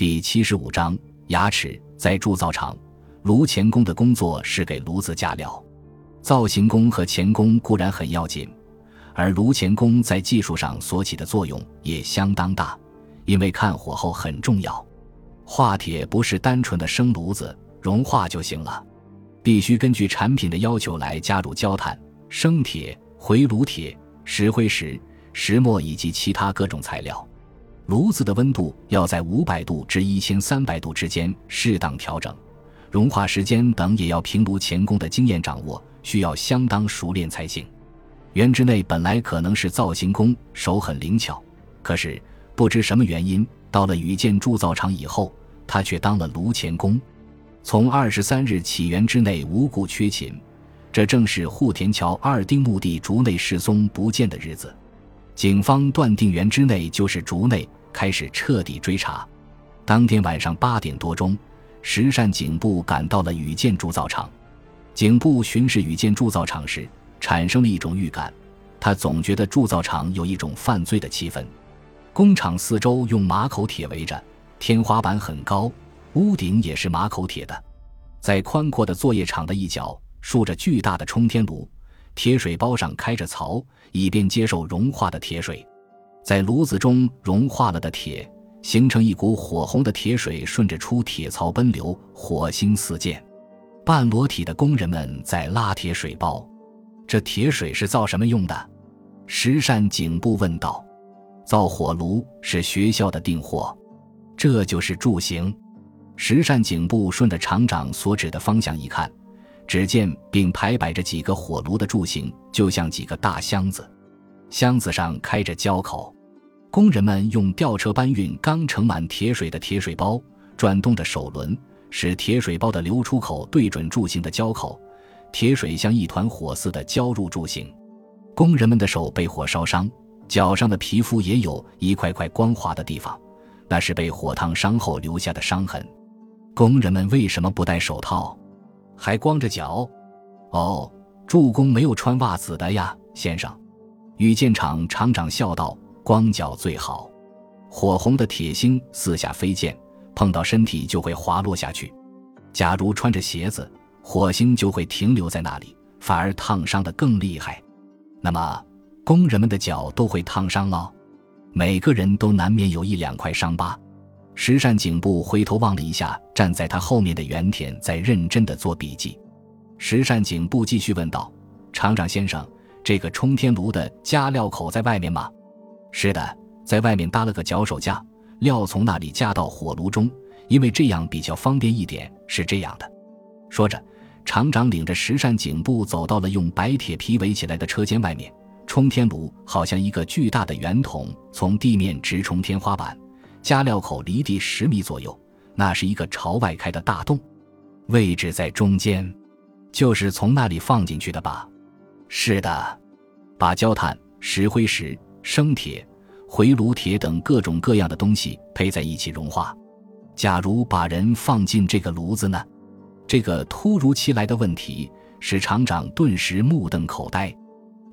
第七十五章牙齿在铸造厂，炉钳工的工作是给炉子加料。造型工和钳工固然很要紧，而炉钳工在技术上所起的作用也相当大，因为看火候很重要。化铁不是单纯的生炉子融化就行了，必须根据产品的要求来加入焦炭、生铁、回炉铁、石灰石、石墨以及其他各种材料。炉子的温度要在五百度至一千三百度之间适当调整，融化时间等也要凭炉钳工的经验掌握。需要相当熟练才行。袁之内本来可能是造型工，手很灵巧，可是不知什么原因，到了宇建铸造厂以后，他却当了炉钳工。从二十三日起，袁之内无故缺勤，这正是户田桥二丁目的竹内失踪不见的日子。警方断定袁之内就是竹内，开始彻底追查。当天晚上八点多钟，石善警部赶到了宇建铸造厂。警部巡视宇建铸造厂时，产生了一种预感，他总觉得铸造厂有一种犯罪的气氛。工厂四周用马口铁围着，天花板很高，屋顶也是马口铁的。在宽阔的作业场的一角，竖着巨大的冲天炉，铁水包上开着槽，以便接受融化的铁水。在炉子中融化了的铁，形成一股火红的铁水，顺着出铁槽奔流，火星四溅。半裸体的工人们在拉铁水包，这铁水是造什么用的？石善警部问道。造火炉是学校的订货，这就是柱形。石善警部顺着厂长所指的方向一看，只见并排摆着几个火炉的柱形，就像几个大箱子，箱子上开着胶口。工人们用吊车搬运刚盛满铁水的铁水包，转动着手轮。使铁水包的流出口对准柱形的胶口，铁水像一团火似的浇入柱形。工人们的手被火烧伤，脚上的皮肤也有一块块光滑的地方，那是被火烫伤后留下的伤痕。工人们为什么不戴手套，还光着脚？哦，助工没有穿袜子的呀，先生。宇建厂厂长笑道：“光脚最好。”火红的铁星四下飞溅。碰到身体就会滑落下去。假如穿着鞋子，火星就会停留在那里，反而烫伤的更厉害。那么，工人们的脚都会烫伤了。每个人都难免有一两块伤疤。石善警部回头望了一下站在他后面的原田，在认真的做笔记。石善警部继续问道：“厂长先生，这个冲天炉的加料口在外面吗？”“是的，在外面搭了个脚手架。”料从那里加到火炉中，因为这样比较方便一点。是这样的，说着，厂长领着石善警部走到了用白铁皮围起来的车间外面。冲天炉好像一个巨大的圆筒，从地面直冲天花板。加料口离地十米左右，那是一个朝外开的大洞，位置在中间，就是从那里放进去的吧？是的，把焦炭、石灰石、生铁。回炉铁等各种各样的东西配在一起融化。假如把人放进这个炉子呢？这个突如其来的问题使厂长顿时目瞪口呆。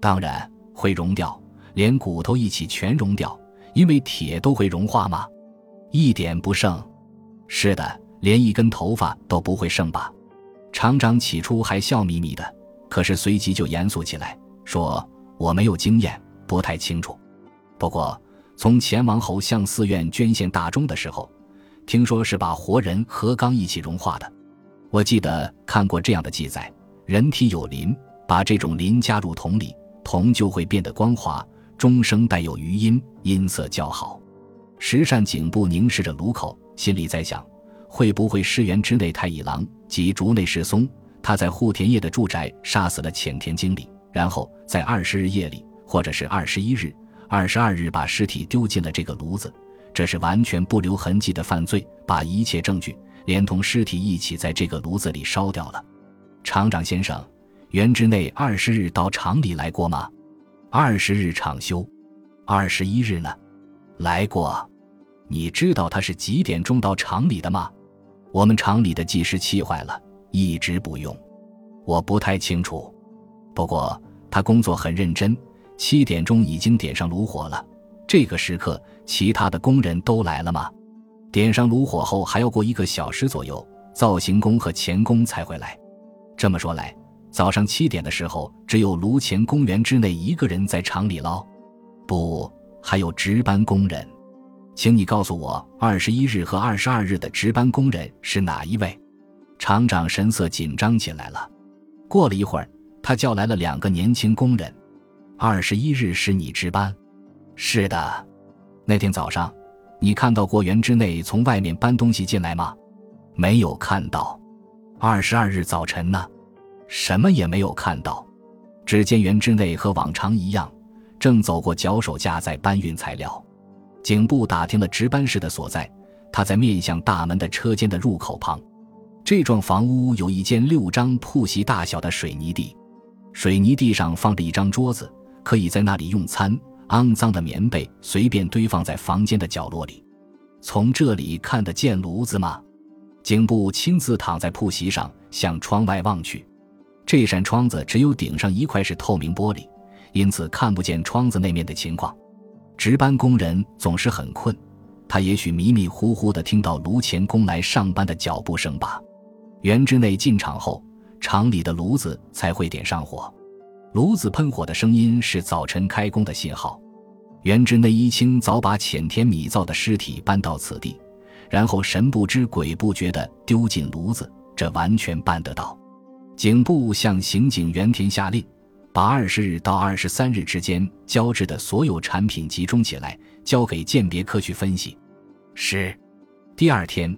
当然会融掉，连骨头一起全融掉，因为铁都会融化吗？一点不剩。是的，连一根头发都不会剩吧？厂长起初还笑眯眯的，可是随即就严肃起来，说：“我没有经验，不太清楚。不过。”从前王侯向寺院捐献大钟的时候，听说是把活人和钢一起融化的。我记得看过这样的记载：人体有磷，把这种磷加入铜里，铜就会变得光滑，钟声带有余音，音色较好。石善颈部凝视着炉口，心里在想：会不会尸源之内太乙郎及竹内世松，他在户田叶的住宅杀死了浅田经理，然后在二十日夜里，或者是二十一日。二十二日把尸体丢进了这个炉子，这是完全不留痕迹的犯罪，把一切证据连同尸体一起在这个炉子里烧掉了。厂长先生，原之内二十日到厂里来过吗？二十日厂休，二十一日呢？来过。你知道他是几点钟到厂里的吗？我们厂里的计时器坏了，一直不用。我不太清楚，不过他工作很认真。七点钟已经点上炉火了，这个时刻，其他的工人都来了吗？点上炉火后，还要过一个小时左右，造型工和钳工才会来。这么说来，早上七点的时候，只有炉前公园之内一个人在厂里捞。不，还有值班工人。请你告诉我，二十一日和二十二日的值班工人是哪一位？厂长神色紧张起来了。过了一会儿，他叫来了两个年轻工人。二十一日是你值班？是的。那天早上，你看到过园之内从外面搬东西进来吗？没有看到。二十二日早晨呢？什么也没有看到。只见园之内和往常一样，正走过脚手架在搬运材料。警部打听了值班室的所在，他在面向大门的车间的入口旁。这幢房屋有一间六张铺席大小的水泥地，水泥地上放着一张桌子，可以在那里用餐。肮脏的棉被随便堆放在房间的角落里。从这里看得见炉子吗？警部亲自躺在铺席上，向窗外望去。这扇窗子只有顶上一块是透明玻璃，因此看不见窗子那面的情况。值班工人总是很困，他也许迷迷糊糊地听到炉前工来上班的脚步声吧。园之内进场后，厂里的炉子才会点上火。炉子喷火的声音是早晨开工的信号。园之内一清早把浅田米造的尸体搬到此地，然后神不知鬼不觉地丢进炉子，这完全办得到。警部向刑警原田下令。把二十日到二十三日之间交织的所有产品集中起来，交给鉴别科去分析。是。第二天，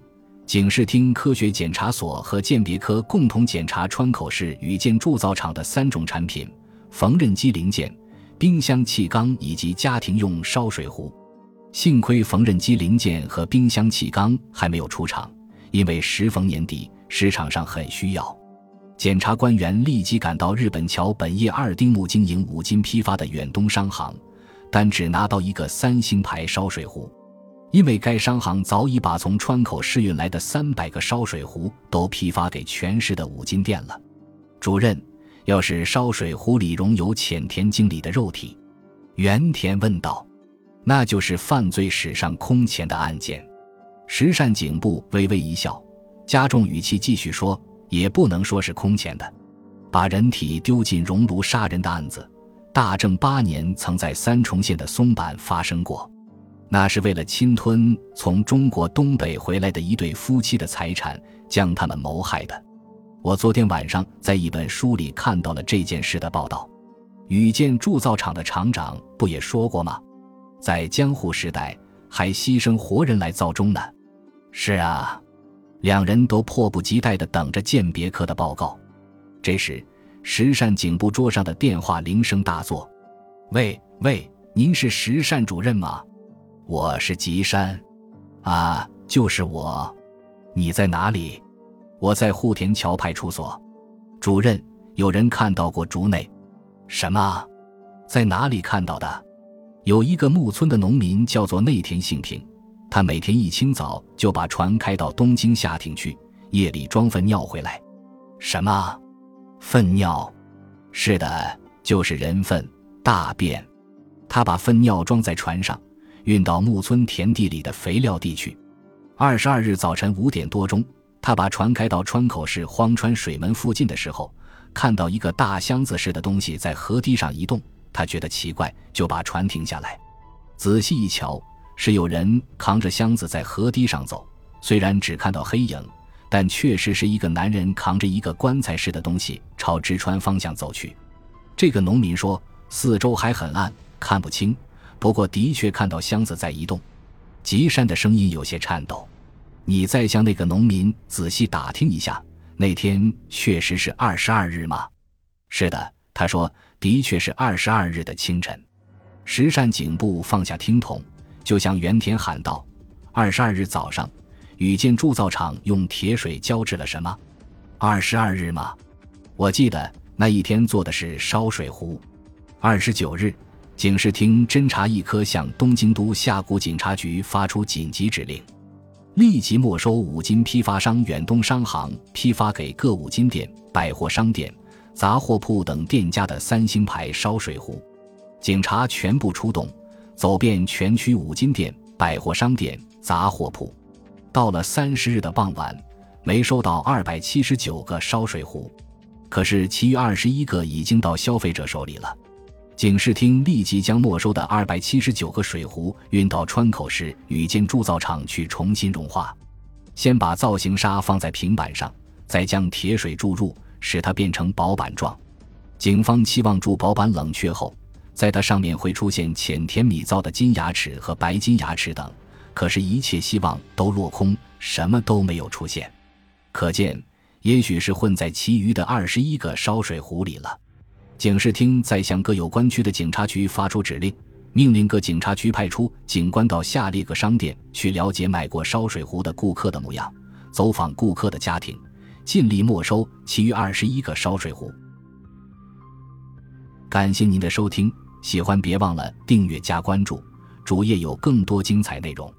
警视厅科学检查所和鉴别科共同检查川口市宇建铸造厂的三种产品：缝纫机零件、冰箱气缸以及家庭用烧水壶。幸亏缝纫机零件和冰箱气缸还没有出厂，因为时逢年底，市场上很需要。检察官员立即赶到日本桥本业二丁目经营五金批发的远东商行，但只拿到一个三星牌烧水壶，因为该商行早已把从川口试运来的三百个烧水壶都批发给全市的五金店了。主任，要是烧水壶里容有浅田经理的肉体，原田问道，那就是犯罪史上空前的案件。石善警部微微一笑，加重语气继续说。也不能说是空前的，把人体丢进熔炉杀人的案子，大正八年曾在三重县的松坂发生过。那是为了侵吞从中国东北回来的一对夫妻的财产，将他们谋害的。我昨天晚上在一本书里看到了这件事的报道。宇建铸造厂的厂长不也说过吗？在江户时代还牺牲活人来造钟呢。是啊。两人都迫不及待地等着鉴别科的报告。这时，石善警部桌上的电话铃声大作。“喂喂，您是石善主任吗？我是吉山。啊，就是我。你在哪里？我在户田桥派出所。主任，有人看到过竹内。什么？在哪里看到的？有一个木村的农民叫做内田幸平。”他每天一清早就把船开到东京下町去，夜里装粪尿回来。什么？粪尿？是的，就是人粪、大便。他把粪尿装在船上，运到木村田地里的肥料地去。二十二日早晨五点多钟，他把船开到川口市荒川水门附近的时候，看到一个大箱子似的东西在河堤上移动。他觉得奇怪，就把船停下来，仔细一瞧。是有人扛着箱子在河堤上走，虽然只看到黑影，但确实是一个男人扛着一个棺材似的东西朝直川方向走去。这个农民说：“四周还很暗，看不清，不过的确看到箱子在移动。”吉山的声音有些颤抖：“你再向那个农民仔细打听一下，那天确实是二十二日吗？”“是的。”他说：“的确是二十二日的清晨。”石善警部放下听筒。就向原田喊道：“二十二日早上，宇建铸造厂用铁水浇制了什么？二十二日吗？我记得那一天做的是烧水壶。二十九日，警视厅侦查一科向东京都下谷警察局发出紧急指令，立即没收五金批发商远东商行批发给各五金店、百货商店、杂货铺等店家的三星牌烧水壶。警察全部出动。”走遍全区五金店、百货商店、杂货铺，到了三十日的傍晚，没收到二百七十九个烧水壶，可是其余二十一个已经到消费者手里了。警视厅立即将没收的二百七十九个水壶运到川口市宇建铸造厂去重新融化。先把造型砂放在平板上，再将铁水注入，使它变成薄板状。警方期望铸薄板冷却后，在它上面会出现浅田米造的金牙齿和白金牙齿等。可是，一切希望都落空，什么都没有出现。可见，也许是混在其余的二十一个烧水壶里了。警视厅再向各有关区的警察局发出指令，命令各警察局派出警官到下列各商店去了解买过烧水壶的顾客的模样，走访顾客的家庭，尽力没收其余二十一个烧水壶。感谢您的收听，喜欢别忘了订阅加关注，主页有更多精彩内容。